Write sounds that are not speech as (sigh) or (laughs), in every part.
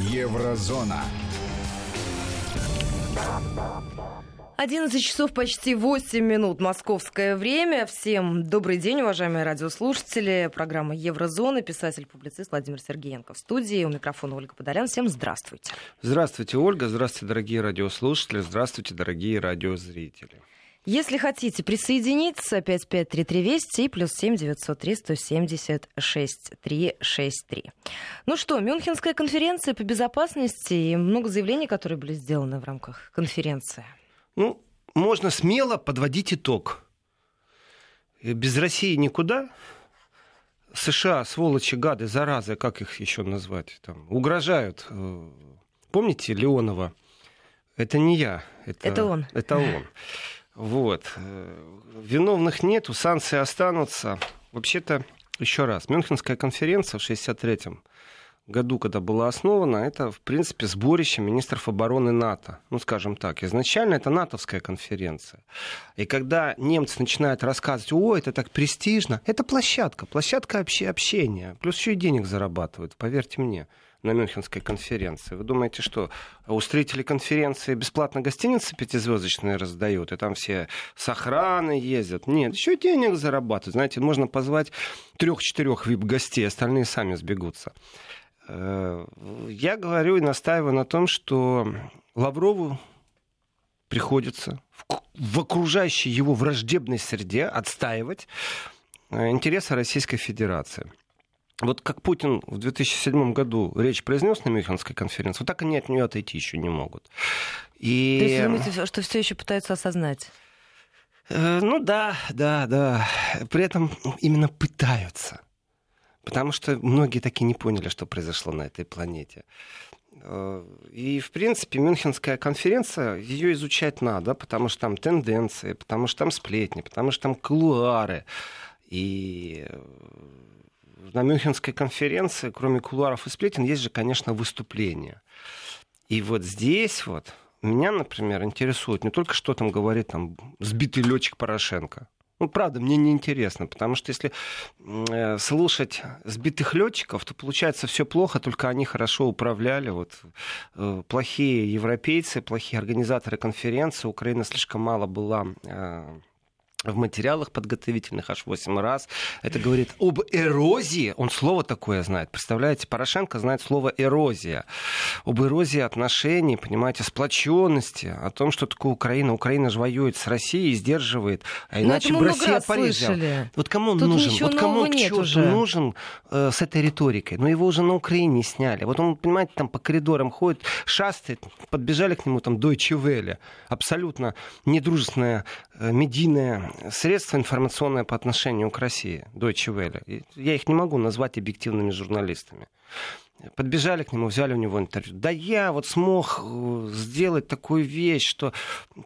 Еврозона. 11 часов почти 8 минут московское время. Всем добрый день, уважаемые радиослушатели. Программа Еврозона, писатель-публицист Владимир Сергеенко в студии. У микрофона Ольга Подолян. Всем здравствуйте. Здравствуйте, Ольга. Здравствуйте, дорогие радиослушатели. Здравствуйте, дорогие радиозрители. Если хотите присоединиться, 5533 Вести и плюс 7 903 176 363. Ну что, Мюнхенская конференция по безопасности и много заявлений, которые были сделаны в рамках конференции. Ну, можно смело подводить итог. Без России никуда. США, сволочи, гады, заразы, как их еще назвать, там, угрожают. Э, помните Леонова? Это не я. Это, это он. Это он. (laughs) Вот. Э, виновных нету, санкции останутся. Вообще-то, еще раз, Мюнхенская конференция в 63-м году, когда была основана, это, в принципе, сборище министров обороны НАТО. Ну, скажем так, изначально это натовская конференция. И когда немцы начинают рассказывать, о, это так престижно, это площадка, площадка общения. Плюс еще и денег зарабатывают, поверьте мне на Мюнхенской конференции. Вы думаете, что устроители конференции бесплатно гостиницы пятизвездочные раздают, и там все с охраной ездят? Нет, еще денег зарабатывают. Знаете, можно позвать трех-четырех вип-гостей, остальные сами сбегутся. Э, я говорю и настаиваю на том, что Лаврову приходится в окружающей его враждебной среде отстаивать э, интересы Российской Федерации. Вот как Путин в 2007 году речь произнес на Мюнхенской конференции, вот так они от нее отойти еще не могут. И... То есть вы думаете, что все еще пытаются осознать? Э, ну да, да, да. При этом именно пытаются. Потому что многие таки не поняли, что произошло на этой планете. Э, и, в принципе, Мюнхенская конференция, ее изучать надо, потому что там тенденции, потому что там сплетни, потому что там кулуары. И э, на Мюнхенской конференции, кроме кулуаров и сплетен, есть же, конечно, выступления. И вот здесь вот меня, например, интересует не только, что там говорит там сбитый летчик Порошенко. Ну, правда, мне не интересно, потому что если э, слушать сбитых летчиков, то получается все плохо, только они хорошо управляли. Вот э, плохие европейцы, плохие организаторы конференции, Украина слишком мало была э, в материалах подготовительных аж 8 раз. Это говорит об эрозии. Он слово такое знает. Представляете, Порошенко знает слово эрозия. Об эрозии отношений, понимаете, сплоченности, о том, что такое Украина. Украина же воюет с Россией и сдерживает. А ну, иначе бы Россия порезала. Вот кому он Тут нужен? Вот кому к уже. нужен э, с этой риторикой? Но его уже на Украине сняли. Вот он, понимаете, там по коридорам ходит, шастает, подбежали к нему там Welle. Абсолютно недружественная э, медийная средства информационные по отношению к России, Deutsche Welle, я их не могу назвать объективными журналистами. Подбежали к нему, взяли у него интервью. Да я вот смог э, сделать такую вещь, что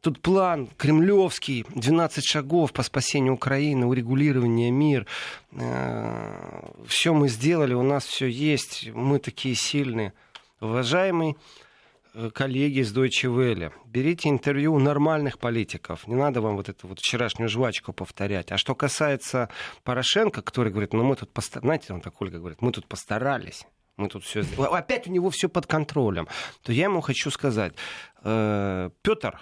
тут план кремлевский, 12 шагов по спасению Украины, урегулирование мир. Э, все мы сделали, у нас все есть, мы такие сильные. Уважаемый коллеги из Deutsche Welle. Берите интервью у нормальных политиков. Не надо вам вот эту вот вчерашнюю жвачку повторять. А что касается Порошенко, который говорит, ну мы тут постарались, знаете, он так Ольга говорит, мы тут постарались. Мы тут все Опять у него все под контролем. То я ему хочу сказать, э, Петр,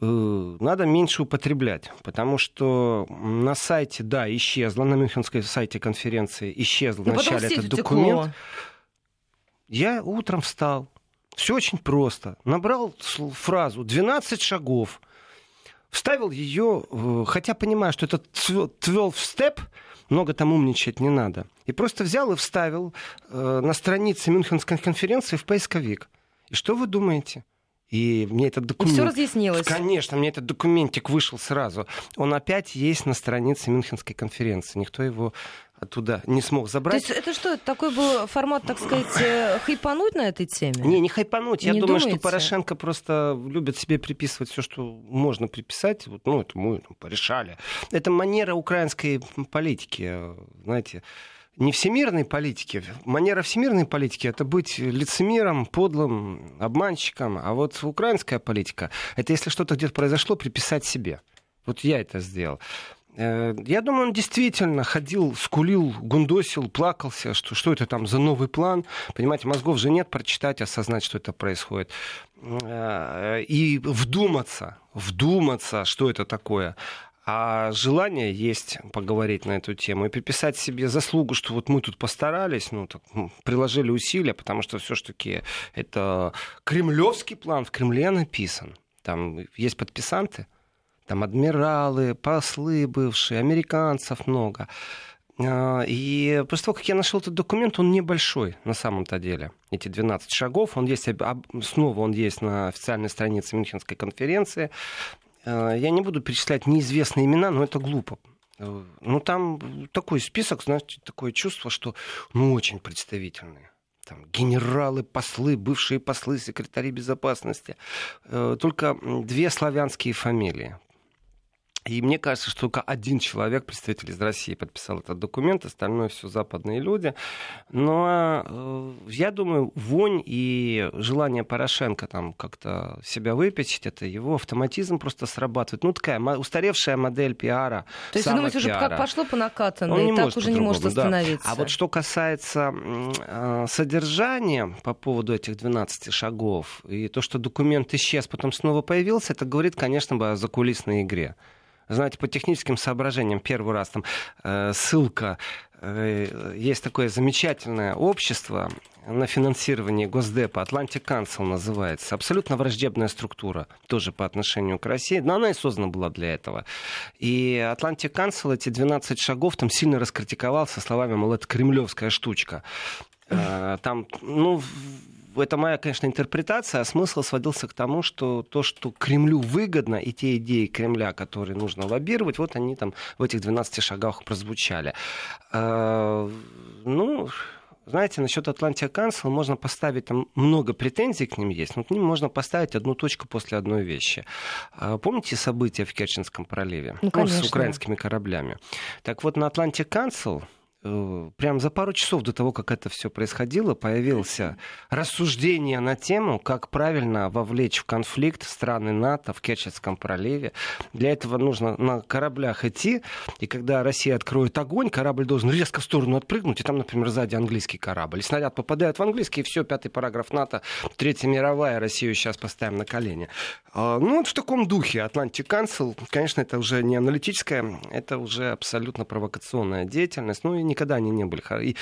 э, надо меньше употреблять, потому что на сайте, да, исчезло, на Мюнхенской сайте конференции исчезл Но вначале этот документ. Текло. Я утром встал, все очень просто. Набрал фразу «12 шагов», вставил ее, э, хотя понимаю, что это 12 степ, много там умничать не надо. И просто взял и вставил э, на странице Мюнхенской конференции в поисковик. И что вы думаете? И мне этот документ... И все разъяснилось. Конечно, мне этот документик вышел сразу. Он опять есть на странице Мюнхенской конференции. Никто его оттуда не смог забрать. То есть это что, такой был формат, так сказать, э, хайпануть на этой теме? Не, не хайпануть. Я не думаю, думаете? что Порошенко просто любит себе приписывать все, что можно приписать. Вот, ну, это мы ну, порешали. Это манера украинской политики, знаете не всемирной политики. Манера всемирной политики это быть лицемером, подлым, обманщиком. А вот украинская политика это если что-то где-то произошло, приписать себе. Вот я это сделал. Э, я думаю, он действительно ходил, скулил, гундосил, плакался, что, что это там за новый план. Понимаете, мозгов же нет прочитать, осознать, что это происходит. Э, и вдуматься, вдуматься, что это такое. А желание есть поговорить на эту тему и приписать себе заслугу, что вот мы тут постарались, ну, так, приложили усилия, потому что все-таки это кремлевский план в Кремле написан. Там есть подписанты, там адмиралы, послы бывшие, американцев много. А, и после того, как я нашел этот документ, он небольшой на самом-то деле. Эти 12 шагов, он есть, снова он есть на официальной странице Мюнхенской конференции. А, я не буду перечислять неизвестные имена, но это глупо. А, ну, там такой список, знаете, такое чувство, что ну, очень представительные там, генералы, послы, бывшие послы, секретари безопасности. Только две славянские фамилии. И мне кажется, что только один человек, представитель из России, подписал этот документ, остальное все западные люди. Но э, я думаю, вонь и желание Порошенко там как-то себя выпечить, это его автоматизм просто срабатывает. Ну, такая устаревшая модель пиара. То есть вы думаете, уже как пошло по накатанной, и так уже не может остановиться? Да. А вот что касается э, содержания по поводу этих 12 шагов, и то, что документ исчез, потом снова появился, это говорит, конечно, о закулисной игре знаете, по техническим соображениям, первый раз там э, ссылка, э, есть такое замечательное общество на финансирование Госдепа, Atlantic Council называется, абсолютно враждебная структура, тоже по отношению к России, но она и создана была для этого. И Atlantic Council эти 12 шагов там сильно раскритиковал со словами, мол, это кремлевская штучка. Э, там, ну, это моя, конечно, интерпретация, а смысл сводился к тому, что то, что Кремлю выгодно, и те идеи Кремля, которые нужно лоббировать, вот они там в этих 12 шагах прозвучали. А, ну, знаете, насчет Атлантия Council можно поставить там много претензий к ним есть, но к ним можно поставить одну точку после одной вещи. А, помните события в Керченском проливе? Ну, конечно. Ну, с украинскими кораблями. Так вот, на Атлантик Council прям за пару часов до того, как это все происходило, появился рассуждение на тему, как правильно вовлечь в конфликт страны НАТО в Керченском проливе. Для этого нужно на кораблях идти, и когда Россия откроет огонь, корабль должен резко в сторону отпрыгнуть, и там, например, сзади английский корабль. И снаряд попадает в английский, и все, пятый параграф НАТО, Третья мировая, Россию сейчас поставим на колени. А, ну, вот в таком духе Atlantic Council, конечно, это уже не аналитическая, это уже абсолютно провокационная деятельность, ну и никогда они не были. И,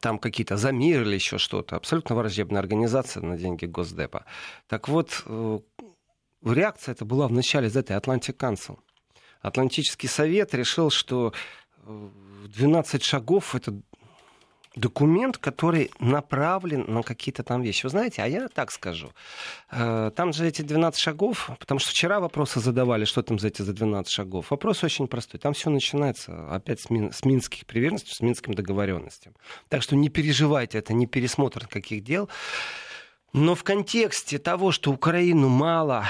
там какие-то за или еще что-то. Абсолютно враждебная организация на деньги Госдепа. Так вот, э, реакция это была в начале из этой Atlantic Council. Атлантический совет решил, что 12 э, шагов это документ, который направлен на какие-то там вещи. Вы знаете, а я так скажу. Э, там же эти 12 шагов, потому что вчера вопросы задавали, что там за эти за 12 шагов. Вопрос очень простой. Там все начинается опять с, мин, с минских приверженностей, с минским договоренностям. Так что не переживайте, это не пересмотр каких дел. Но в контексте того, что Украину мало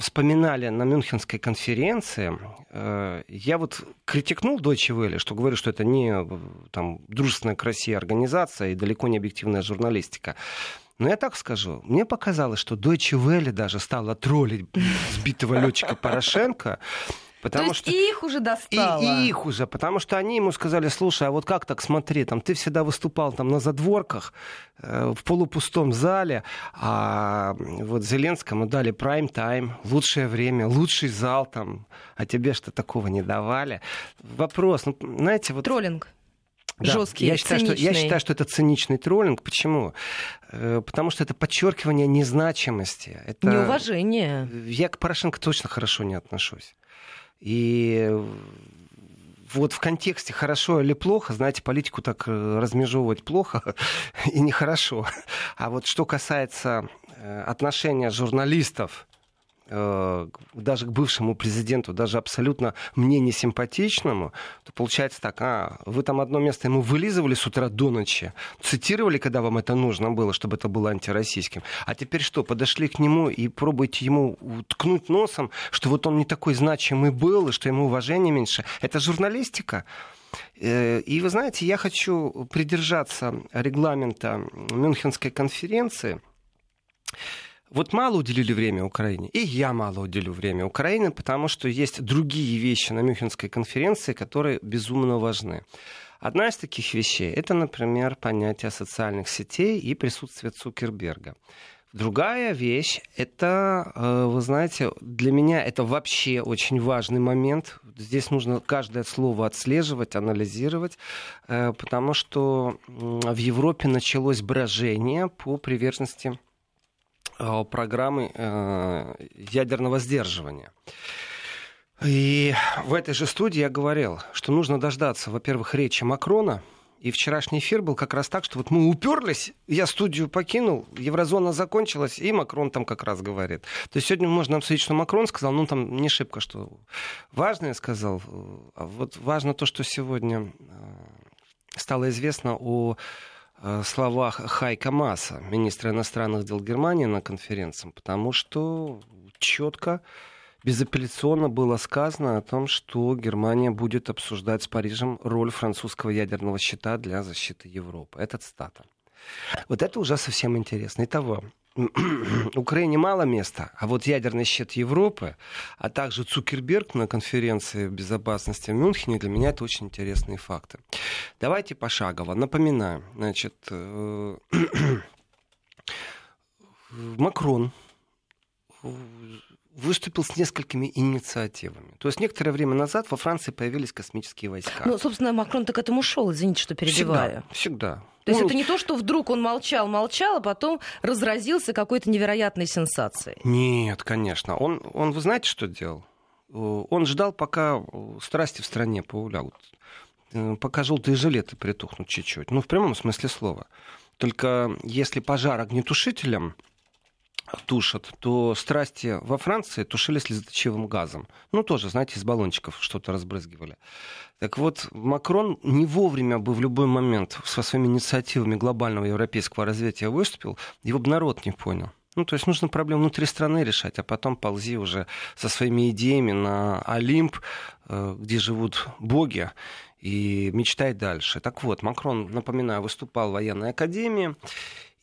вспоминали на Мюнхенской конференции, э, я вот критикнул Deutsche Welle, что говорю, что это не там, дружественная к России организация и далеко не объективная журналистика. Но я так скажу, мне показалось, что Deutsche Welle даже стала троллить сбитого летчика Порошенко, Потому То есть что... и их уже достало. И, и их уже, потому что они ему сказали, слушай, а вот как так, смотри, там, ты всегда выступал там на задворках, э, в полупустом зале, а вот Зеленскому дали прайм-тайм, лучшее время, лучший зал там, а тебе что такого не давали. Вопрос, ну, знаете, вот... Троллинг. Да. Жесткий, я считаю, что, я считаю, что это циничный троллинг. Почему? Э, потому что это подчеркивание незначимости. Это... Неуважение. Я к Порошенко точно хорошо не отношусь. И вот в контексте хорошо или плохо, знаете, политику так э, размежевывать плохо (laughs) и нехорошо. А вот что касается э, отношения журналистов даже к бывшему президенту, даже абсолютно мне не симпатичному, то получается так, а, вы там одно место ему вылизывали с утра до ночи, цитировали, когда вам это нужно было, чтобы это было антироссийским, а теперь что, подошли к нему и пробуете ему ткнуть носом, что вот он не такой значимый был, и что ему уважения меньше. Это журналистика? Э, и вы знаете, я хочу придержаться регламента Мюнхенской конференции, Вот мало уделили время Украине, и я мало уделю время Украине, потому что есть другие вещи на Мюнхенской конференции, которые безумно важны. Одна из таких вещей это, например, понятие социальных сетей и присутствие Цукерберга. Другая вещь, это, э, вы знаете, для меня это вообще очень важный момент. Здесь нужно каждое слово отслеживать, анализировать, э, потому что в Европе началось брожение по приверженности программы ядерного сдерживания. И в этой же студии я говорил, что нужно дождаться, во-первых, речи Макрона, и вчерашний эфир был как раз так, что вот мы уперлись, я студию покинул, еврозона закончилась, и Макрон там как раз говорит. То есть сегодня можно обсудить, что Макрон сказал, ну там не шибко, что важное сказал. А вот важно то, что сегодня э, стало известно о э, словах Хайка Маса, министра иностранных дел Германии на конференции, потому что четко безапелляционно было сказано о том, что Германия будет обсуждать с Парижем роль французского ядерного щита для защиты Европы. Это цитата. Вот это уже совсем интересно. Итого, Украине мало места, а вот ядерный щит Европы, а также Цукерберг на конференции безопасности в Мюнхене, для меня это очень интересные факты. Давайте пошагово. Напоминаю, значит, э, (clears throat) Макрон выступил с несколькими инициативами. То есть некоторое время назад во Франции появились космические войска. Ну, собственно, Макрон так к этому шел, извините, что перебиваю. Всегда, всегда. То есть ну, это не то, что вдруг он молчал, молчал, а потом разразился какой-то невероятной сенсацией. Нет, конечно. Он, он вы знаете, что делал? Он ждал, пока страсти в стране поулягут. Э, пока желтые жилеты притухнут чуть-чуть. Ну, в прямом смысле слова. Только если пожар огнетушителем тушат, то страсти во Франции тушили слезоточивым газом. Ну, тоже, знаете, из баллончиков что-то разбрызгивали. Так вот, Макрон не вовремя бы в любой момент со своими инициативами глобального европейского развития выступил, его бы народ не понял. Ну, то есть нужно проблему внутри страны решать, а потом ползи уже со своими идеями на Олимп, э, где живут боги, и мечтай дальше. Так вот, Макрон, напоминаю, выступал в военной академии,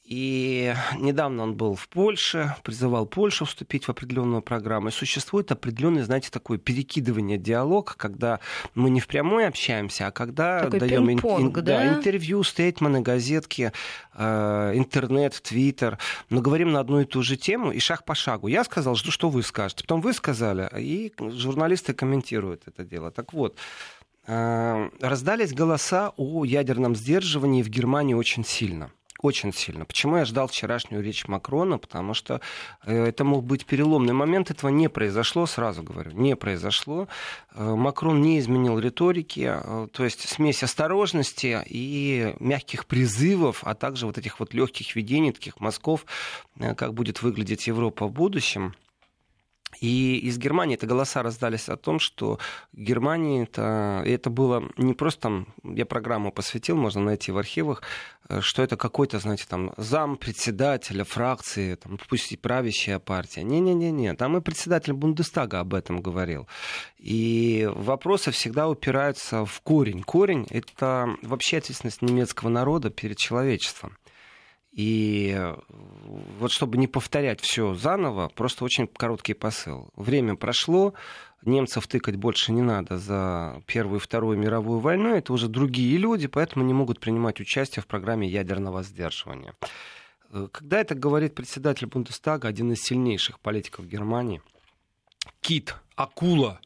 и недавно он был в Польше, призывал Польшу вступить в определенную программу. И существует определенный, знаете, такое перекидывание диалог, когда мы не впрямую общаемся, а когда Такой даем ин- ин- да? Да, интервью, стейтмены, газетки, э, интернет, твиттер, но говорим на одну и ту же тему и шаг по шагу. Я сказал, что, что вы скажете, потом вы сказали, и журналисты комментируют это дело. Так вот, э, раздались голоса о ядерном сдерживании в Германии очень сильно очень сильно. Почему я ждал вчерашнюю речь Макрона? Потому что э, это мог быть переломный момент. Этого не произошло, сразу говорю, не произошло. Э, Макрон не изменил риторики, э, то есть смесь осторожности и мягких призывов, а также вот этих вот легких видений, таких мазков, как будет выглядеть Европа в будущем. И из Германии это голоса раздались о том, что Германии это, это было не просто там, я программу посвятил, можно найти в архивах, э, что это какой-то, знаете, там зам председателя фракции, там, пусть и правящая партия. Не-не-не-не, там и председатель Бундестага об этом говорил. И вопросы всегда упираются в корень. Корень — это вообще ответственность немецкого народа перед человечеством. И э, вот чтобы не повторять все заново, просто очень короткий посыл. Время прошло, немцев тыкать больше не надо за Первую и Вторую мировую войну, это уже другие люди, поэтому не могут принимать участие в программе ядерного сдерживания. Э, когда это говорит председатель Бундестага, один из сильнейших политиков Германии, кит, акула,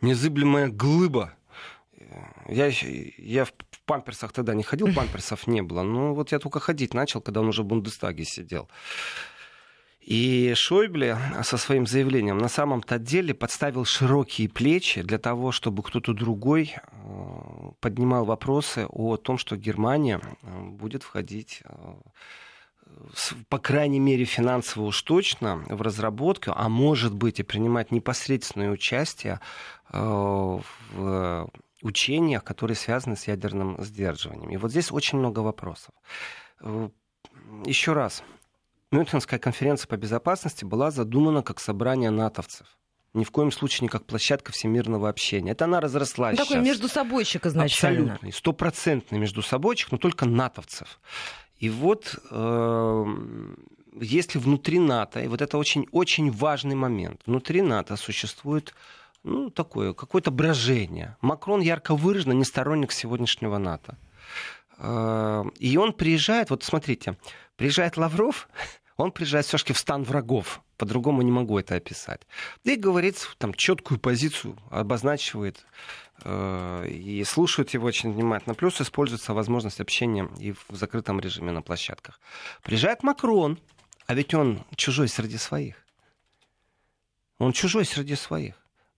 незыблемая глыба, я, я в памперсах тогда не ходил, памперсов не было. Но вот я только ходить начал, когда он уже в Бундестаге сидел. И Шойбле со своим заявлением на самом-то деле подставил широкие плечи для того, чтобы кто-то другой э, поднимал вопросы о том, что Германия э, будет входить э, по крайней мере, финансово уж точно в разработку, а может быть и принимать непосредственное участие в учениях, которые связаны с ядерным сдерживанием. И вот здесь очень много вопросов. Э, Еще раз, Мюнхенская конференция по безопасности была задумана как собрание натовцев. Ни в коем случае не как площадка всемирного общения. Это она разрослась. Ну, такой между собойчик изначально. Абсолютный, стопроцентный между собойчик, но только натовцев. И вот э, если внутри НАТО, и вот это очень-очень важный момент, внутри НАТО существует ну, такое, какое-то брожение. Макрон ярко выраженно не сторонник сегодняшнего НАТО. Э, и он приезжает, вот смотрите, приезжает Лавров, (laughs) он приезжает все-таки в стан врагов. По-другому не могу это описать. И говорит там четкую позицию, обозначивает э, и слушают его очень внимательно. Плюс используется возможность общения и в закрытом режиме на площадках. Приезжает Макрон, а ведь он чужой среди своих. Он чужой среди своих.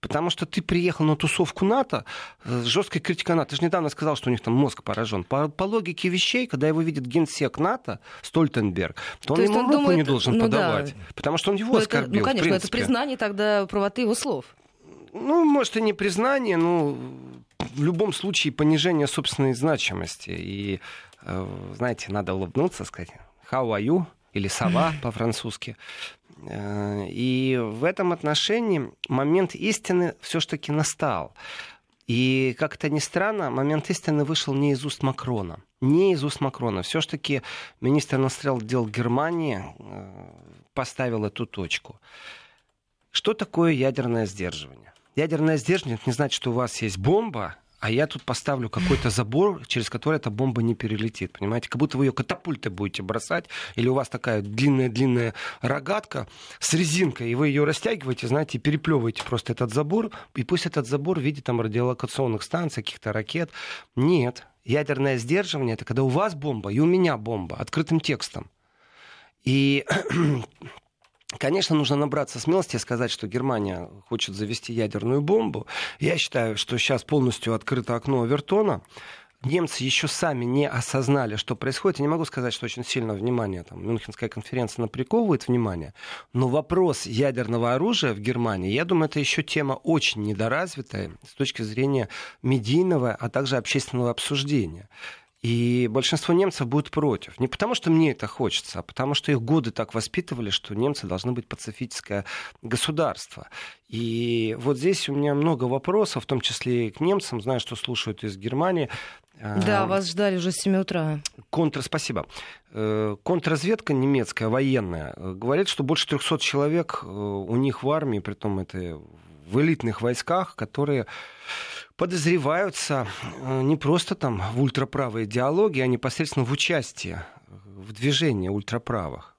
Потому что ты приехал на тусовку НАТО с жесткой критикой НАТО. Ты же недавно сказал, что у них там мозг поражен. По, по логике вещей, когда его видит генсек НАТО, Стольтенберг, то, то он ему он руку думает, не должен ну, подавать. Да. Потому что он его ну, оскорбил. Это, ну, конечно, это признание тогда правоты его слов. Ну, может, и не признание, но в любом случае понижение собственной значимости. И, э, знаете, надо улыбнуться, сказать «How are you?» или «Сова» (laughs) по-французски. Э, и в этом отношении момент истины все-таки настал. И, как это ни странно, момент истины вышел не из уст Макрона. Не из уст Макрона. Все-таки министр иностранных дел Германии э, поставил эту точку. Что такое ядерное сдерживание? Ядерное сдерживание это не значит, что у вас есть бомба, а я тут поставлю какой-то забор, через который эта бомба не перелетит. Понимаете, как будто вы ее катапультой будете бросать, или у вас такая длинная-длинная рогатка с резинкой, и вы ее растягиваете, знаете, переплевываете просто этот забор, и пусть этот забор в виде там радиолокационных станций, каких-то ракет. Нет. Ядерное сдерживание это когда у вас бомба и у меня бомба открытым текстом. И Конечно, нужно набраться смелости и сказать, что Германия хочет завести ядерную бомбу. Я считаю, что сейчас полностью открыто окно Вертона. Немцы еще сами не осознали, что происходит. Я не могу сказать, что очень сильно внимание, там, Мюнхенская конференция наприковывает внимание, но вопрос ядерного оружия в Германии, я думаю, это еще тема очень недоразвитая с точки зрения медийного, а также общественного обсуждения. И большинство немцев будет против. Не потому, что мне это хочется, а потому, что их годы так воспитывали, что немцы должны быть пацифическое государство. И вот здесь у меня много вопросов, в том числе и к немцам. Знаю, что слушают из Германии. Да, вас ждали уже с 7 утра. Контр, спасибо. Э, контрразведка немецкая, военная, говорит, что больше 300 человек э, у них в армии, при том это в элитных войсках, которые подозреваются э, не просто там в ультраправой идеологии, а непосредственно в участии в движении ультраправых.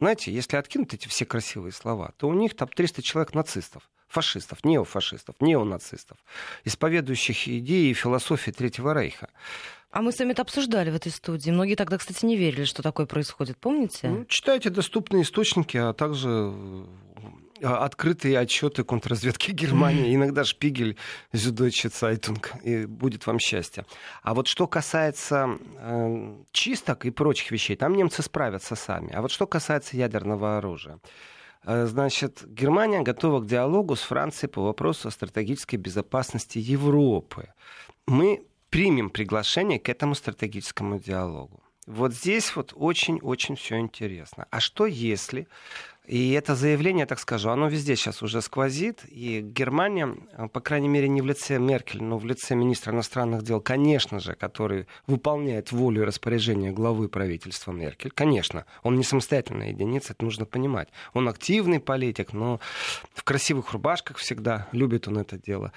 Знаете, если откинуть эти все красивые слова, то у них там 300 человек нацистов, фашистов, неофашистов, неонацистов, исповедующих идеи и философии Третьего Рейха. А мы с вами это обсуждали в этой студии. Многие тогда, кстати, не верили, что такое происходит. Помните? Ну, читайте доступные источники, а также открытые отчеты контрразведки (laughs) Германии, иногда Шпигель, Süddeutsche Zeitung, и будет вам счастье. А вот что касается э, чисток и прочих вещей, там немцы справятся сами. А вот что касается ядерного оружия. Э, значит, Германия готова к диалогу с Францией по вопросу о стратегической безопасности Европы. Мы примем приглашение к этому стратегическому диалогу. Вот здесь вот очень-очень все интересно. А что если и это заявление, так скажу, оно везде сейчас уже сквозит. И Германия, э, по крайней мере, не в лице Меркель, но в лице министра иностранных дел, конечно же, который выполняет волю и распоряжение главы правительства Меркель. Конечно, он не самостоятельная единица, это нужно понимать. Он активный политик, но в красивых рубашках всегда любит он это дело.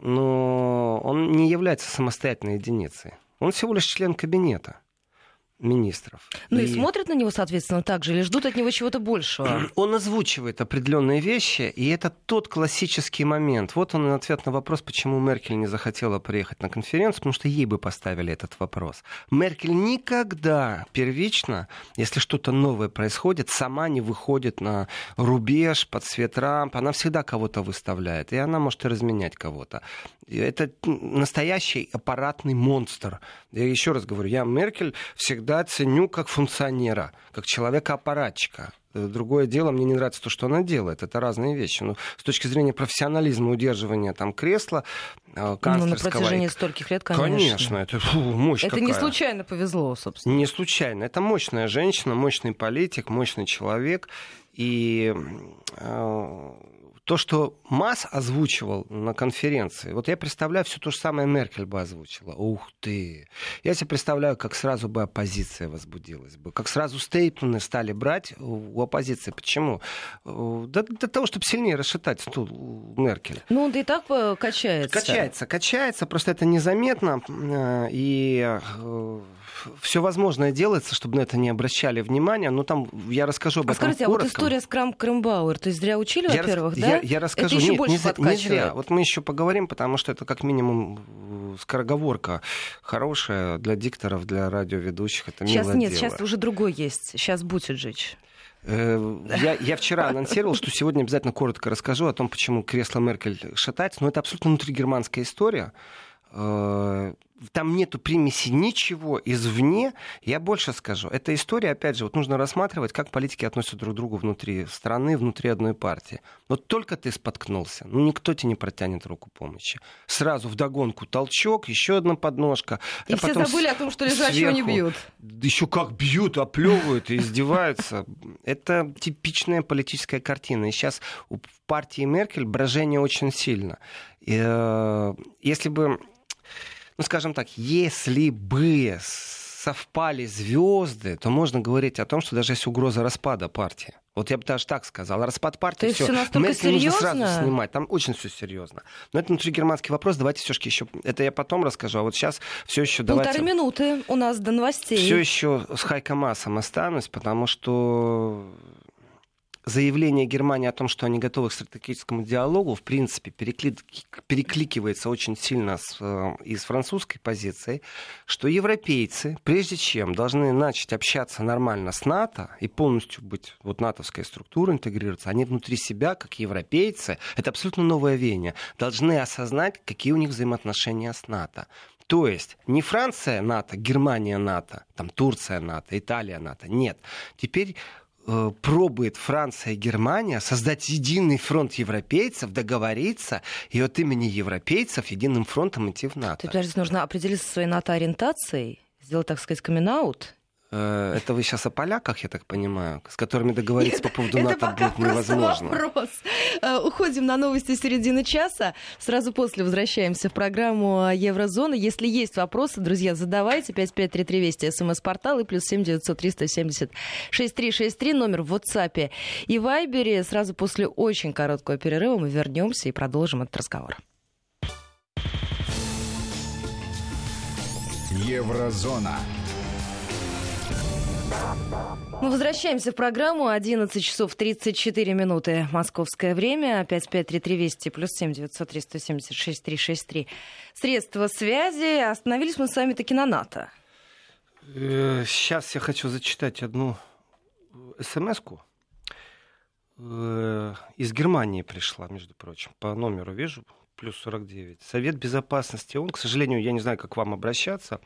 Но он не является самостоятельной единицей. Он всего лишь член кабинета министров. Ну и... и смотрят на него, соответственно, так же, или ждут от него чего-то большего? (clears throat) Он озвучивает определенные вещи, и это тот классический момент. Вот он ответ на вопрос, почему Меркель не захотела приехать на конференцию, потому что ей бы поставили этот вопрос. Меркель никогда первично, если что-то новое происходит, сама не выходит на рубеж под свет рамп. Она всегда кого-то выставляет, и она может и разменять кого-то. Это настоящий аппаратный монстр. Я еще раз говорю, я Меркель всегда ценю как функционера, как человека-аппаратчика. Другое дело, мне не нравится то, что она делает. Это разные вещи. Но с точки зрения профессионализма удерживания там кресла, канцлерского... Ну, на протяжении стольких лет, конечно. Конечно, это фу, мощь Это какая. не случайно повезло, собственно. Не случайно. Это мощная женщина, мощный политик, мощный человек. И э, то, что Масс озвучивал на конференции, вот я представляю, все то же самое Меркель бы озвучила. Ух ты! Я себе представляю, как сразу бы оппозиция возбудилась бы, как сразу стейтмены стали брать у оппозиции. Почему? Для, для того, чтобы сильнее расшатать стул Меркель. Ну, он и так качается. Качается, качается, просто это незаметно. Э, и э, все возможное делается, чтобы на это не обращали внимания. Но там я расскажу об а этом скажите, коротко. а вот история с Крам Крымбауэр, то есть зря учили, во-первых, да? Я, я расскажу. Это еще Нет, больше не, зря, не зря. Вот мы еще поговорим, потому что это как минимум э, скороговорка хорошая для дикторов, для радиоведущих. Это сейчас нет, дело. сейчас уже другой есть. Сейчас Бутиджич. Э, я, я вчера анонсировал, что сегодня обязательно коротко расскажу о том, почему кресло Меркель шатается. Но это абсолютно внутригерманская история. Там нету примеси ничего извне. Я больше скажу. Эта история, опять же, вот нужно рассматривать, как политики относятся друг к другу внутри страны, внутри одной партии. Вот только ты споткнулся, ну никто тебе не протянет руку помощи. Сразу в догонку толчок, еще одна подножка. И а все забыли о том, что лежачего не бьют. Еще как бьют, оплевывают и издеваются. Это типичная политическая картина. И сейчас у партии Меркель брожение очень сильно. Э, если бы ну, скажем так, если бы совпали звезды, то можно говорить о том, что даже есть угроза распада партии. Вот я бы даже так сказал. Распад партии, все. Меркель нужно сразу снимать. Там очень все серьезно. Но это внутригерманский вопрос. Давайте все-таки еще... Это я потом расскажу. А вот сейчас все еще Полторы давайте... минуты у нас до новостей. Все еще с Хайкомасом останусь, потому что заявление Германии о том, что они готовы к стратегическому диалогу, в принципе, перекли... перекликивается очень сильно с, э, и с французской позицией, что европейцы, прежде чем должны начать общаться нормально с НАТО и полностью быть вот натовской структурой интегрироваться, они внутри себя, как европейцы, это абсолютно новое веяние, должны осознать, какие у них взаимоотношения с НАТО. То есть не Франция НАТО, Германия НАТО, там Турция НАТО, Италия НАТО. Нет. Теперь пробует Франция и Германия создать единый фронт европейцев, договориться и от имени европейцев единым фронтом идти в НАТО. То есть нужно определиться со своей НАТО-ориентацией, сделать, так сказать, камин Э, это вы сейчас о поляках, я так понимаю, с которыми договориться по поводу НАТО будет невозможно. вопрос. Э, уходим на новости середины часа. Сразу после возвращаемся в программу Еврозона. Если есть вопросы, друзья, задавайте. 5533 Вести, смс-портал и плюс 7 900 370 6363, номер в WhatsApp и Вайбере. Сразу после очень короткого перерыва мы вернемся и продолжим этот разговор. Еврозона. Мы возвращаемся в программу. 11 часов 34 минуты московское время. 5533 Вести плюс 7 903 176 363. Средства связи. Остановились мы с вами таки на НАТО. Сейчас э, я хочу зачитать одну смс-ку. Э, из Германии пришла, между прочим. По номеру вижу, плюс 49. Совет безопасности Он, К сожалению, я не знаю, как вам обращаться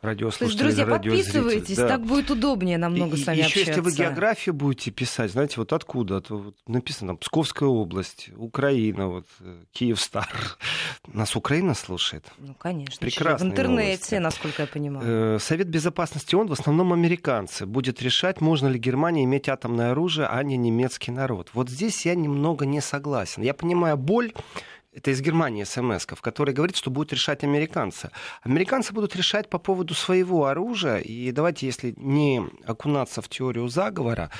радиослушатели, друзья, подписывайтесь, да. так будет удобнее намного и, с вами еще, общаться. если вы географию будете писать, знаете, вот откуда? То вот написано там, Псковская область, Украина, вот э, Киевстар. Нас Украина слушает? Ну, конечно. Прекрасно. В интернете, новости. насколько я понимаю. Э, Совет Безопасности ООН в основном американцы будет решать, можно ли Германия иметь атомное оружие, а не немецкий народ. Вот здесь я немного не согласен. Я понимаю боль это из Германии смс в которой говорит, что будут решать американцы. Американцы будут решать по поводу своего оружия, и давайте, если не окунаться в теорию заговора,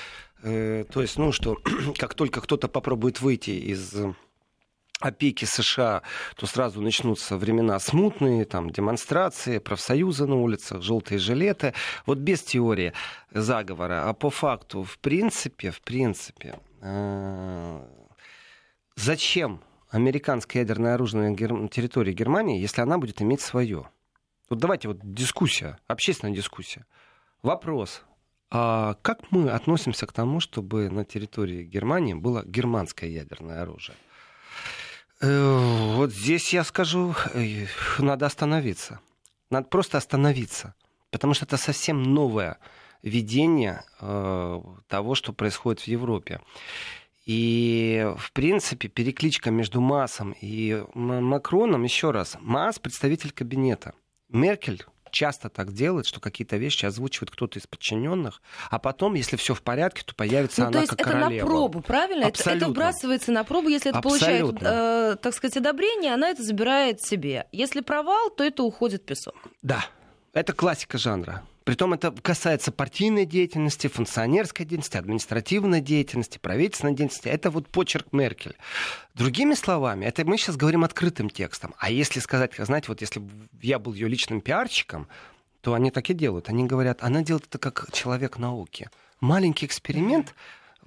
э, то есть, ну, что (clears throat) как только кто-то попробует выйти из опеки США, то сразу начнутся времена смутные, там демонстрации, профсоюзы на улицах, желтые жилеты. Вот без теории заговора, а по факту, в принципе, в принципе, э, зачем американское ядерное оружие на территории Германии, если она будет иметь свое? Вот давайте вот дискуссия, общественная дискуссия. Вопрос. А как мы относимся к тому, чтобы на территории Германии было германское ядерное оружие? Э, вот здесь я скажу, э, надо остановиться. Надо просто остановиться. Потому что это совсем новое видение э, того, что происходит в Европе. И, в принципе, перекличка между Массом и Макроном, еще раз, Масс представитель кабинета. Меркель часто так делает, что какие-то вещи озвучивает кто-то из подчиненных, а потом, если все в порядке, то появится ну, она то есть как это королева. на пробу, правильно? Это, это вбрасывается на пробу, если это Абсолютно. получает, э, так сказать, одобрение, она это забирает себе. Если провал, то это уходит в песок. Да, это классика жанра. Притом это касается партийной деятельности, функционерской деятельности, административной деятельности, правительственной деятельности. Это вот почерк Меркель. Другими словами, это мы сейчас говорим открытым текстом. А если сказать, знаете, вот если бы я был ее личным пиарщиком, то они так и делают. Они говорят, она делает это как человек науки. Маленький эксперимент,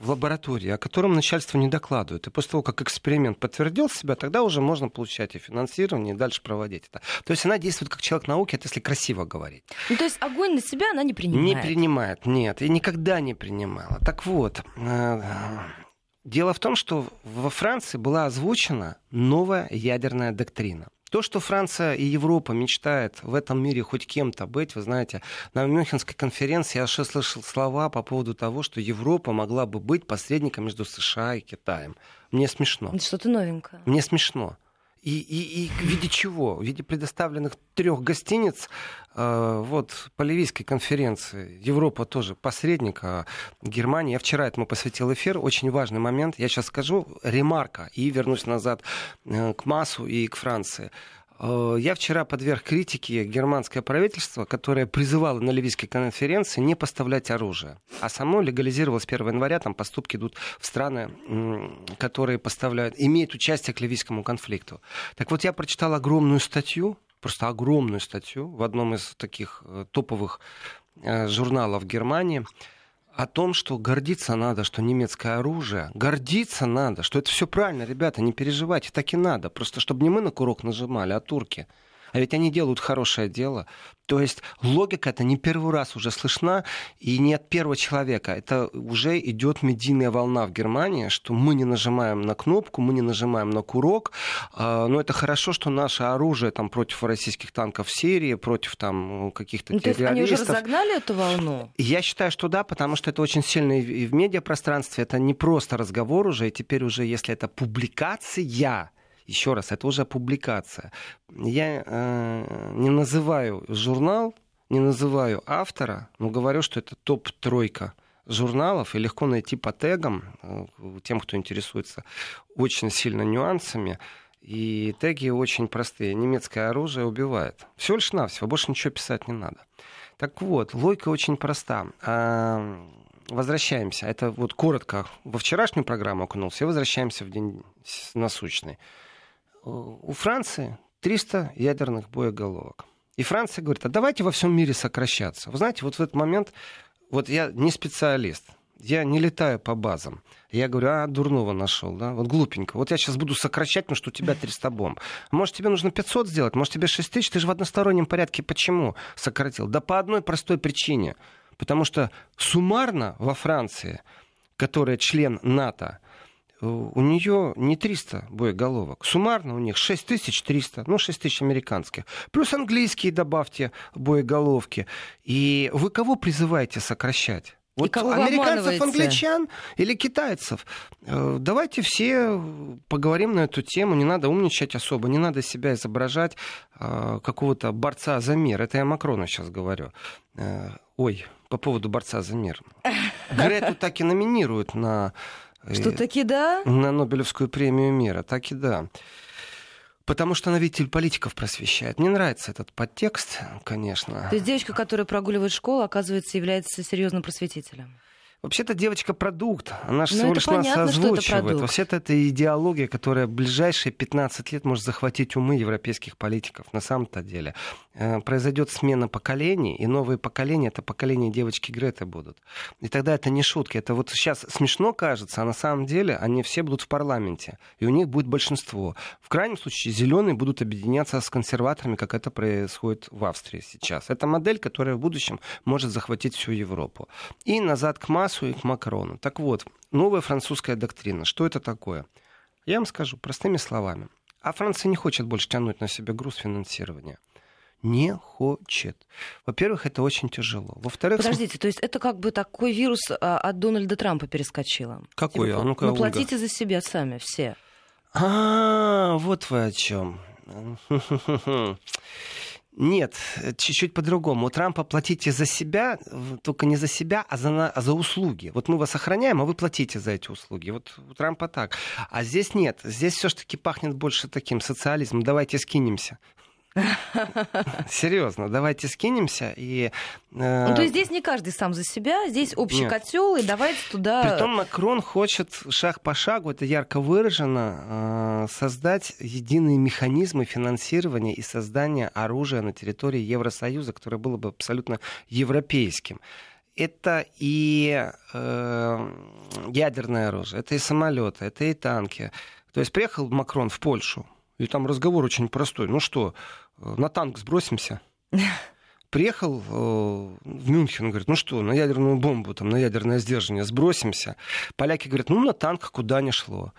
в лаборатории, о котором начальство не докладывает. И после того, как эксперимент подтвердил себя, тогда уже можно получать и финансирование, и дальше проводить это. То есть она действует как человек науки, это если красиво говорить. Ну, то есть огонь на себя она не принимает? Не принимает, нет, и никогда не принимала. Так вот, э, дело в том, что во Франции была озвучена новая ядерная доктрина. То, что Франция и Европа мечтают в этом мире хоть кем-то быть, вы знаете, на Мюнхенской конференции я уже слышал слова по поводу того, что Европа могла бы быть посредником между США и Китаем. Мне смешно. Что-то новенькое. Мне смешно. И, и, и в виде чего? В виде предоставленных трех гостиниц вот по Ливийской конференции. Европа тоже посредник, а Германия. Я вчера этому посвятил эфир. Очень важный момент. Я сейчас скажу ремарка и вернусь назад э, к Массу и к Франции. Э, я вчера подверг критике германское правительство, которое призывало на Ливийской конференции не поставлять оружие. А само легализировало с 1 января, там поступки идут в страны, которые поставляют, имеют участие к ливийскому конфликту. Так вот, я прочитал огромную статью, просто огромную статью в одном из таких э, топовых э, журналов Германии, о том, что гордиться надо, что немецкое оружие, гордиться надо, что это все правильно, ребята, не переживайте, так и надо. Просто чтобы не мы на курок нажимали, а турки. А ведь они делают хорошее дело. То есть логика это не первый раз уже слышна, и не от первого человека. Это уже идет медийная волна в Германии, что мы не нажимаем на кнопку, мы не нажимаем на курок. А, но это хорошо, что наше оружие там, против российских танков в Сирии, против там, каких-то ну, террористов. То есть они уже разогнали эту волну? Я считаю, что да, потому что это очень сильно и в медиапространстве. Это не просто разговор уже, и теперь уже, если это публикация, еще раз, это уже публикация. Я э, не называю журнал, не называю автора, но говорю, что это топ-тройка журналов, и легко найти по тегам, э, тем, кто интересуется очень сильно нюансами. И теги очень простые. Немецкое оружие убивает. Всего лишь навсего, больше ничего писать не надо. Так вот, логика очень проста. А, возвращаемся. Это вот коротко во вчерашнюю программу окунулся, и возвращаемся в день насущный у Франции 300 ядерных боеголовок. И Франция говорит, а давайте во всем мире сокращаться. Вы знаете, вот в этот момент, вот я не специалист, я не летаю по базам. Я говорю, а, дурного нашел, да, вот глупенько. Вот я сейчас буду сокращать, потому что у тебя 300 бомб. Может, тебе нужно 500 сделать, может, тебе 6 тысяч, ты же в одностороннем порядке почему сократил? Да по одной простой причине. Потому что суммарно во Франции, которая член НАТО, у нее не 300 боеголовок. Суммарно у них 6300, ну, 6 тысяч американских. Плюс английские добавьте боеголовки. И вы кого призываете сокращать? Вот и кого американцев, англичан или китайцев. Э, давайте все поговорим на эту тему. Не надо умничать особо, не надо себя изображать э, какого-то борца за мир. Это я Макрону сейчас говорю. Э, ой, по поводу борца за мир. (laughs) Грету так и номинируют на что таки да? На Нобелевскую премию мира, так и да. Потому что она, видите, политиков просвещает. Мне нравится этот подтекст, конечно. То есть девочка, которая прогуливает школу, оказывается, является серьезным просветителем. Вообще-то девочка продукт. Она же ну, всего лишь нас озвучивает. Вообще-то это идеология, которая в ближайшие 15 лет может захватить умы европейских политиков. На самом-то деле. Э, произойдет смена поколений, и новые поколения, это поколение девочки Греты будут. И тогда это не шутки. Это вот сейчас смешно кажется, а на самом деле они все будут в парламенте. И у них будет большинство. В крайнем случае зеленые будут объединяться с консерваторами, как это происходит в Австрии сейчас. Это модель, которая в будущем может захватить всю Европу. И назад к массу Массу и к Макрону. Так вот, новая французская доктрина. Что это такое? Я вам скажу простыми словами. А Франция не хочет больше тянуть на себя груз финансирования. Не хочет. Во-первых, это очень тяжело. Во-вторых... Подождите, то есть это как бы такой вирус а, от Дональда Трампа перескочило? Какой? Типа, а ну-ка, ну, платите за себя сами, все. А, вот вы о чем. (laughs) Нет, чуть-чуть по-другому. У Трампа платите за себя, только не за себя, а за, а за услуги. Вот мы вас охраняем, а вы платите за эти услуги. Вот у Трампа так. А здесь нет. Здесь все-таки пахнет больше таким социализмом. Давайте скинемся. (laughs) Серьезно, давайте скинемся и. Э... Ну, то есть здесь не каждый сам за себя, здесь общий Нет. котел, и давайте туда. Притом Макрон хочет шаг по шагу, это ярко выражено, э, создать единые механизмы финансирования и создания оружия на территории Евросоюза, которое было бы абсолютно европейским это и э, ядерное оружие, это и самолеты, это и танки. То есть приехал Макрон в Польшу, и там разговор очень простой. Ну что, на танк сбросимся? Приехал э, в Мюнхен, говорит, ну что, на ядерную бомбу, там, на ядерное сдерживание сбросимся. Поляки говорят, ну на танк куда ни шло.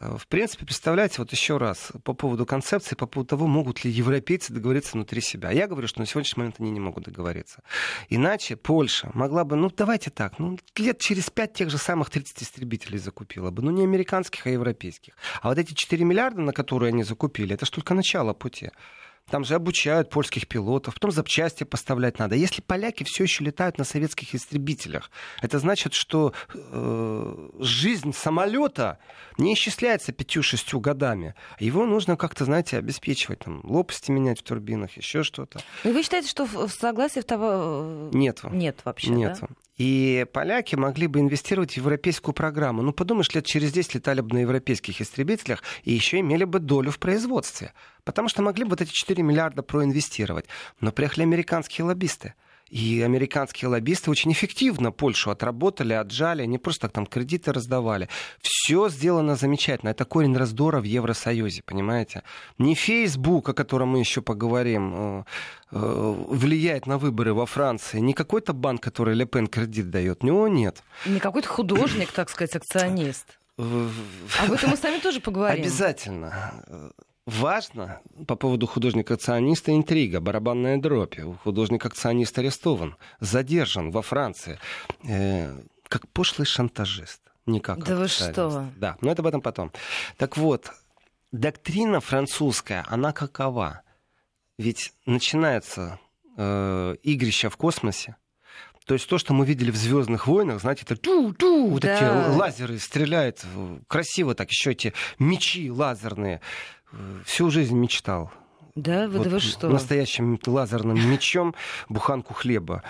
Э, в принципе, представляете, вот еще раз, по поводу концепции, по поводу того, могут ли европейцы договориться внутри себя. Я говорю, что на сегодняшний момент они не могут договориться. Иначе Польша могла бы, ну давайте так, ну лет через пять тех же самых 30 истребителей закупила бы. Ну не американских, а европейских. А вот эти 4 миллиарда, на которые они закупили, это же только начало пути. Там же обучают польских пилотов, потом запчасти поставлять надо. Если поляки все еще летают на советских истребителях, это значит, что э, жизнь самолета не исчисляется пятью-шестью годами. Его нужно как-то, знаете, обеспечивать, там, лопасти менять в турбинах, еще что-то. И вы считаете, что в согласии в того... Э, Нет. Нет вообще, Нет. Да? И поляки могли бы инвестировать в европейскую программу. Ну, подумаешь, лет через 10 летали бы на европейских истребителях и еще имели бы долю в производстве. Потому что могли бы вот эти 4 миллиарда проинвестировать. Но приехали американские лоббисты. И американские лоббисты очень эффективно Польшу отработали, отжали, не просто так там кредиты раздавали. Все сделано замечательно. Это корень раздора в Евросоюзе, понимаете? Не Facebook, о котором мы еще поговорим, э, э, влияет на выборы во Франции, не какой-то банк, который Лепен кредит дает, него нет. Не какой-то художник, так сказать, акционист. Об этом мы с вами тоже поговорим. Обязательно важно по поводу художника-акциониста интрига, барабанная дробь. Художник-акционист арестован, задержан во Франции, э, как пошлый шантажист. Никак. Да вы что? Да, но это об этом потом. Так вот, доктрина французская, она какова? Ведь начинается э, игрище в космосе, то есть то, что мы видели в Звездных войнах, знаете, это ту-ту, вот да. эти лазеры стреляют, красиво так, еще эти мечи лазерные всю жизнь мечтал. Да, вы, вот вы что? Настоящим лазерным (laughs) мечом буханку хлеба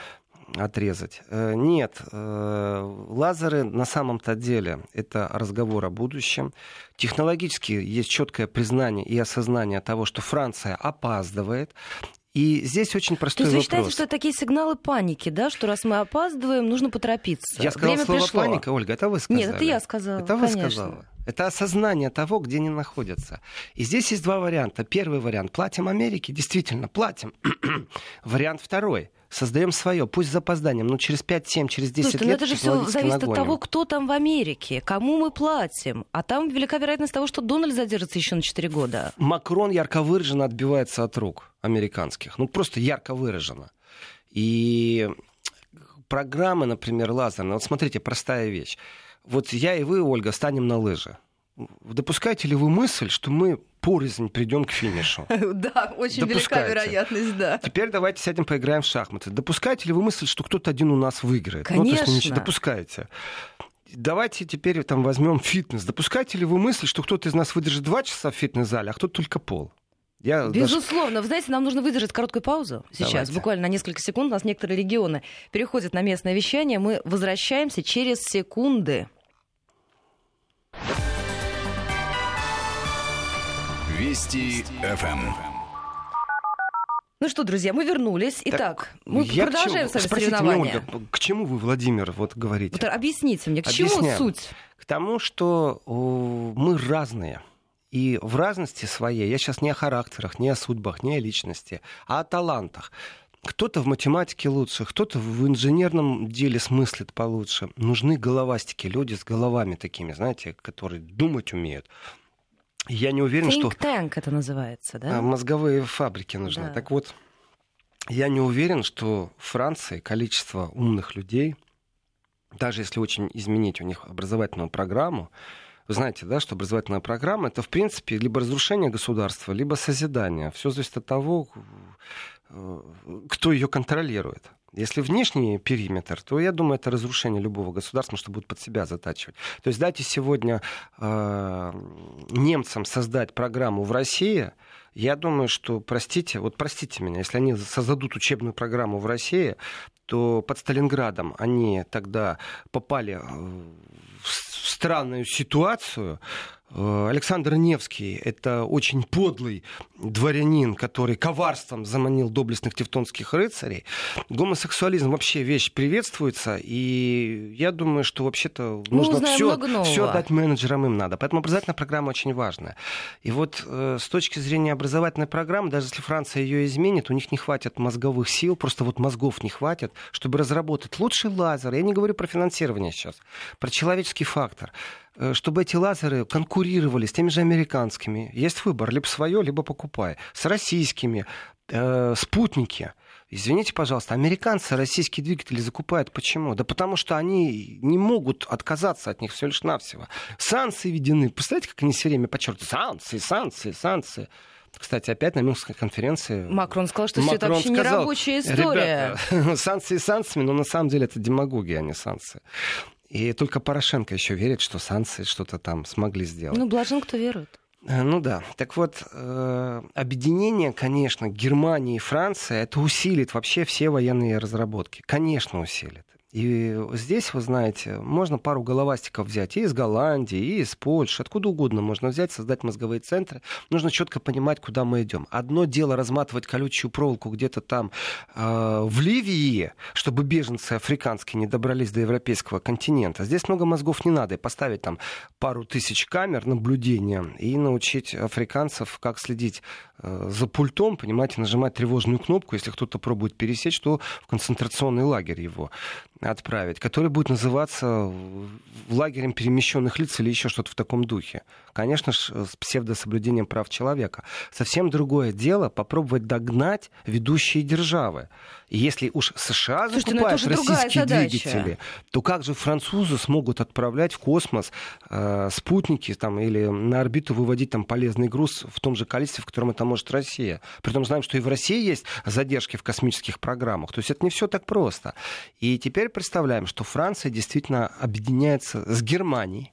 отрезать. Э, нет, э, лазеры на самом-то деле это разговор о будущем. Технологически есть четкое признание и осознание того, что Франция опаздывает. И здесь очень простой То есть вы вопрос. считаете, что это такие сигналы паники, да, что раз мы опаздываем, нужно поторопиться? Я сказал Время слово пришло. паника, Ольга, это вы сказали. Нет, это я сказала. Это вы конечно. сказала. Это осознание того, где они находятся. И здесь есть два варианта. Первый вариант. Платим Америке, действительно, платим. (clears throat) вариант второй. Создаем свое, пусть с запозданием, но через 5-7, через 10 Слушайте, лет. Но это же все зависит нагоним. от того, кто там в Америке, кому мы платим. А там велика вероятность того, что Дональд задержится еще на 4 года. Макрон ярко выраженно отбивается от рук американских. Ну, просто ярко выраженно. И программы, например, лазерные. Вот смотрите, простая вещь вот я и вы, Ольга, станем на лыжи. Допускаете ли вы мысль, что мы порознь придем к финишу? (laughs) Да, очень велика вероятность, да. Теперь давайте сядем поиграем в шахматы. Допускаете ли вы мысль, что кто-то один у нас выиграет? Конечно. Ну, то есть, допускаете. Давайте теперь там возьмем фитнес. Допускаете ли вы мысль, что кто-то из нас выдержит два часа в фитнес-зале, а кто-то только пол? Я Безусловно. Даже... Вы знаете, нам нужно выдержать короткую паузу сейчас, Давайте. буквально на несколько секунд. У нас некоторые регионы переходят на местное вещание. Мы возвращаемся через секунды. Вести ФМ. Ну что, друзья, мы вернулись. Итак, так, мы продолжаем с вами Спросите соревнования. Меня, Ольга, к чему вы, Владимир, вот говорите? Вот объясните мне, к Объясняю. чему суть? К тому, что о, мы разные. И в разности своей, я сейчас не о характерах, не о судьбах, не о личности, а о талантах. Кто-то в математике лучше, кто-то в инженерном деле смыслит получше. Нужны головастики, люди с головами такими, знаете, которые думать умеют. Я не уверен, Think что... Tank это называется, да? А, мозговые фабрики нужны. Да. Так вот, я не уверен, что в Франции количество умных людей, даже если очень изменить у них образовательную программу, вы знаете, да, что образовательная программа это, в принципе, либо разрушение государства, либо созидание. Все зависит от того, кто ее контролирует. Если внешний периметр, то я думаю, это разрушение любого государства, что будет под себя затачивать. То есть дайте сегодня э, немцам создать программу в России, я думаю, что, простите, вот простите меня, если они создадут учебную программу в России, то под Сталинградом они тогда попали в странную ситуацию, Э, Александр Невский — это очень подлый дворянин, который коварством заманил доблестных тевтонских рыцарей. Гомосексуализм вообще вещь приветствуется, и я думаю, что вообще-то Мы нужно все, все дать менеджерам им надо. Поэтому образовательная программа очень важная. И вот э, с точки зрения образовательной программы, даже если Франция ее изменит, у них не хватит мозговых сил, просто вот мозгов не хватит, чтобы разработать лучший лазер. Я не говорю про финансирование сейчас, про человеческий фактор Э, чтобы эти лазеры конкурировали с теми же американскими. Есть выбор, либо свое, либо покупай. С российскими, э, спутники. Извините, пожалуйста, американцы российские двигатели закупают. Почему? Да потому что они не могут отказаться от них все лишь навсего. Санкции введены. Представляете, как они все время подчеркивают? Санкции, санкции, санкции. Кстати, опять на Мюнхенской конференции... Макрон сказал, что все это вообще сказал, не рабочая история. Ребята, (laughs) санкции санкциями, но на самом деле это демагогия, а не санкции. И только Порошенко еще верит, что санкции что-то там смогли сделать. Ну, блажен, кто верует. Э, ну да. Так вот, э, объединение, конечно, Германии и Франции, это усилит вообще все военные разработки. Конечно, усилит. И здесь, вы знаете, можно пару головастиков взять и из Голландии, и из Польши, откуда угодно можно взять, создать мозговые центры. Нужно четко понимать, куда мы идем. Одно дело разматывать колючую проволоку где-то там э, в Ливии, чтобы беженцы африканские не добрались до европейского континента. Здесь много мозгов не надо. И поставить там пару тысяч камер наблюдения и научить африканцев, как следить э, за пультом, понимаете, нажимать тревожную кнопку, если кто-то пробует пересечь, то в концентрационный лагерь его отправить, который будет называться лагерем перемещенных лиц или еще что-то в таком духе. Конечно же, с псевдособлюдением прав человека. Совсем другое дело попробовать догнать ведущие державы. И если уж США Слушайте, ну закупают российские двигатели, то как же французы смогут отправлять в космос э, спутники там, или на орбиту выводить там полезный груз в том же количестве, в котором это может Россия? Притом знаем, что и в России есть задержки в космических программах. То есть это не все так просто. И теперь представляем, что Франция действительно объединяется с Германией.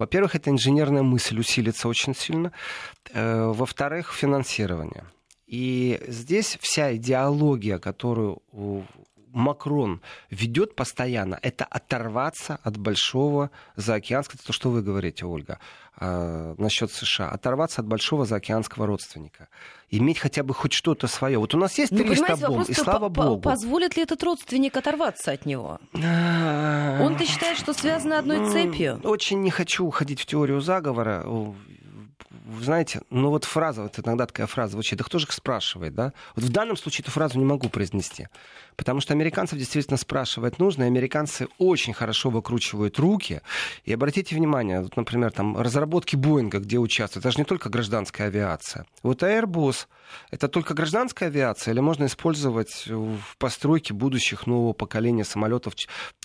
Во-первых, эта инженерная мысль усилится очень сильно. Э, во-вторых, финансирование. И здесь вся идеология, которую Макрон ведет постоянно, это оторваться от большого заокеанского, это то, что вы говорите, Ольга, э, насчет США, оторваться от большого заокеанского родственника, иметь хотя бы хоть что-то свое. Вот у нас есть 300 ну, бомб, и слава богу. Позволит ли этот родственник оторваться от него? Он-то считает, что связано одной цепью. Очень не хочу уходить в теорию заговора вы знаете, ну вот фраза, вот иногда такая фраза звучит, да кто же их спрашивает, да? Вот в данном случае эту фразу не могу произнести, потому что американцев действительно спрашивать нужно, и американцы очень хорошо выкручивают руки. И обратите внимание, вот, например, там разработки Боинга, где участвуют, это же не только гражданская авиация. Вот Airbus, это только гражданская авиация, или можно использовать в постройке будущих нового поколения самолетов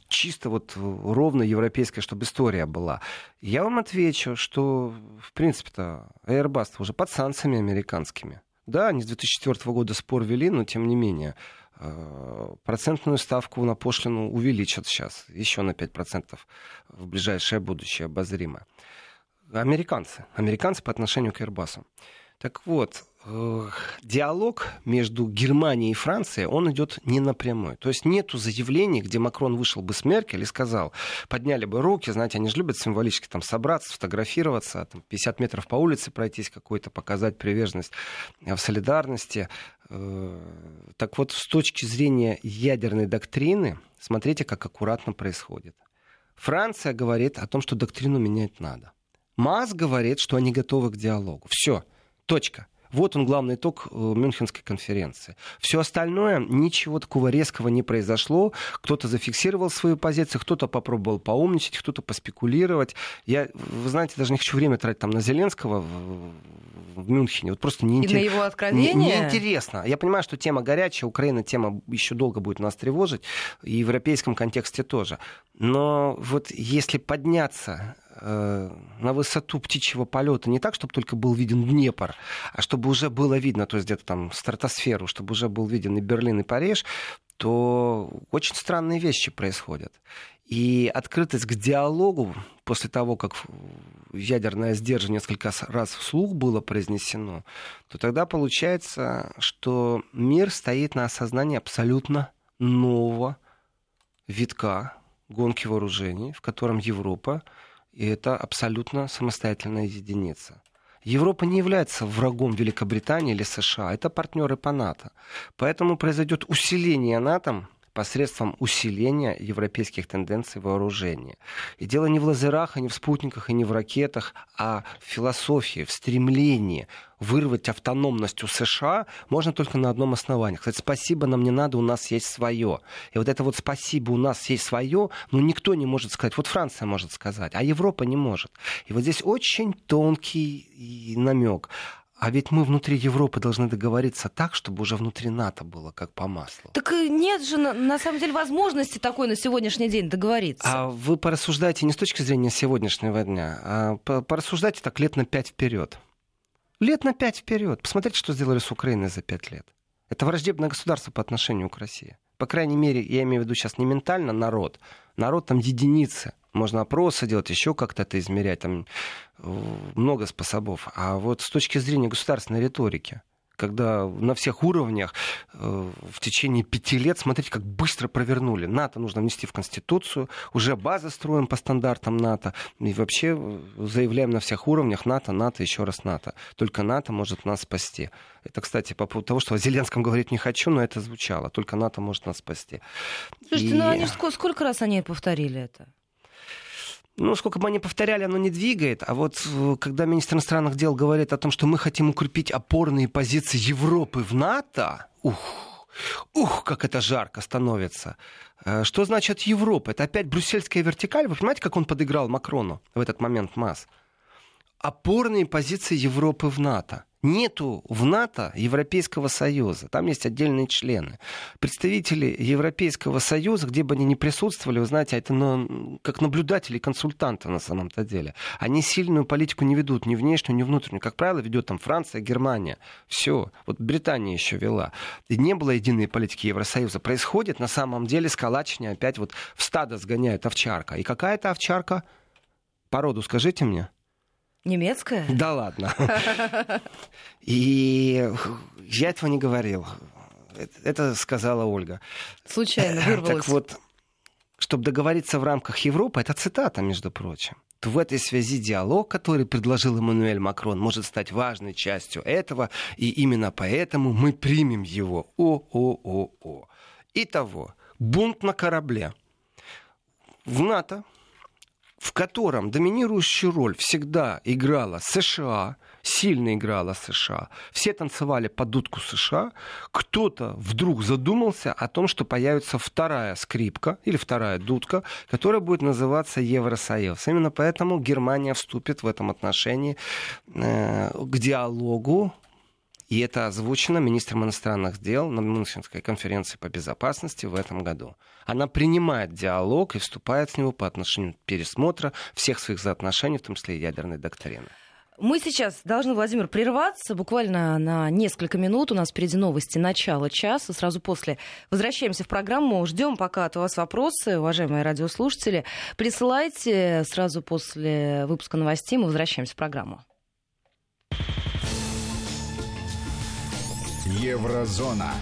чисто вот ровно европейская, чтобы история была. Я вам отвечу, что, в принципе-то, Airbus уже под санкциями американскими. Да, они с 2004 года спор вели, но тем не менее э, процентную ставку на пошлину увеличат сейчас еще на 5% в ближайшее будущее обозримо. Американцы. Американцы по отношению к Airbus. Так вот, диалог между Германией и Францией, он идет не напрямую. То есть нету заявлений, где Макрон вышел бы с Меркель и сказал, подняли бы руки, знаете, они же любят символически там собраться, сфотографироваться, там, 50 метров по улице пройтись какой-то, показать приверженность в солидарности. Э, так вот, с точки зрения ядерной доктрины, смотрите, как аккуратно происходит. Франция говорит о том, что доктрину менять надо. МАС говорит, что они готовы к диалогу. Все, точка. Вот он главный итог э, Мюнхенской конференции. Все остальное, ничего такого резкого не произошло. Кто-то зафиксировал свою позицию, кто-то попробовал поумничать, кто-то поспекулировать. Я, вы знаете, даже не хочу время тратить там на Зеленского в, в Мюнхене. Вот просто не интерес... на его откровение? Не, неинтересно. Я понимаю, что тема горячая, Украина тема еще долго будет нас тревожить, и в европейском контексте тоже. Но вот если подняться на высоту птичьего полета не так, чтобы только был виден Днепр, а чтобы уже было видно, то есть где-то там стратосферу, чтобы уже был виден и Берлин, и Париж, то очень странные вещи происходят. И открытость к диалогу после того, как ядерное сдерживание несколько раз вслух было произнесено, то тогда получается, что мир стоит на осознании абсолютно нового витка гонки вооружений, в котором Европа и это абсолютно самостоятельная единица. Европа не является врагом Великобритании или США, это партнеры по НАТО. Поэтому произойдет усиление НАТО посредством усиления европейских тенденций вооружения. И дело не в лазерах, и не в спутниках, и не в ракетах, а в философии, в стремлении вырвать автономность у США можно только на одном основании. Кстати, спасибо нам не надо, у нас есть свое. И вот это вот спасибо, у нас есть свое, ну никто не может сказать. Вот Франция может сказать, а Европа не может. И вот здесь очень тонкий намек. А ведь мы внутри Европы должны договориться так, чтобы уже внутри НАТО было как по маслу. Так нет же, на, на самом деле, возможности такой на сегодняшний день договориться. А вы порассуждайте не с точки зрения сегодняшнего дня, а порассуждайте так лет на пять вперед. Лет на пять вперед. Посмотрите, что сделали с Украиной за пять лет. Это враждебное государство по отношению к России. По крайней мере, я имею в виду сейчас не ментально народ. Народ там единицы. Можно опросы делать, еще как-то это измерять. Там много способов. А вот с точки зрения государственной риторики – когда на всех уровнях э, в течение пяти лет, смотрите, как быстро провернули. НАТО нужно внести в Конституцию, уже базы строим по стандартам НАТО, и вообще э, заявляем на всех уровнях НАТО, НАТО, еще раз НАТО. Только НАТО может нас спасти. Это, кстати, по поводу того, что о Зеленском говорить не хочу, но это звучало. Только НАТО может нас спасти. Слушайте, и... ну они сколько, сколько раз они повторили это? Ну, сколько бы они повторяли, оно не двигает. А вот э, когда министр иностранных дел говорит о том, что мы хотим укрепить опорные позиции Европы в НАТО, ух, ух, как это жарко становится. Э, что значит Европа? Это опять брюссельская вертикаль. Вы понимаете, как он подыграл Макрону в этот момент МАС? Опорные позиции Европы в НАТО. Нету в НАТО Европейского Союза. Там есть отдельные члены. Представители Европейского Союза, где бы они ни присутствовали, вы знаете, это ну, как наблюдатели, консультанты на самом-то деле. Они сильную политику не ведут, ни внешнюю, ни внутреннюю. Как правило, ведет там Франция, Германия. Все. Вот Британия еще вела. И не было единой политики Евросоюза. Происходит на самом деле сколачивание опять вот в стадо сгоняет овчарка. И какая это овчарка? Породу скажите мне. Немецкая? Да ладно. (laughs) И я этого не говорил. Это сказала Ольга. Случайно вырвалось. Так вот, чтобы договориться в рамках Европы, это цитата, между прочим, то в этой связи диалог, который предложил Эммануэль Макрон, может стать важной частью этого, и именно поэтому мы примем его. О-о-о-о. Итого, бунт на корабле. В НАТО в котором доминирующую роль всегда играла США, сильно играла США, все танцевали под дудку США, кто-то вдруг задумался о том, что появится вторая скрипка или вторая дудка, которая будет называться Евросоюз. Именно поэтому Германия вступит в этом отношении э, к диалогу и это озвучено министром иностранных дел на Мюнхенской конференции по безопасности в этом году. Она принимает диалог и вступает в него по отношению пересмотра всех своих соотношений, в том числе ядерной доктрины. Мы сейчас должны, Владимир, прерваться буквально на несколько минут. У нас впереди новости начала часа. Сразу после возвращаемся в программу. Ждем пока от вас вопросы, уважаемые радиослушатели. Присылайте сразу после выпуска новостей. Мы возвращаемся в программу. Еврозона.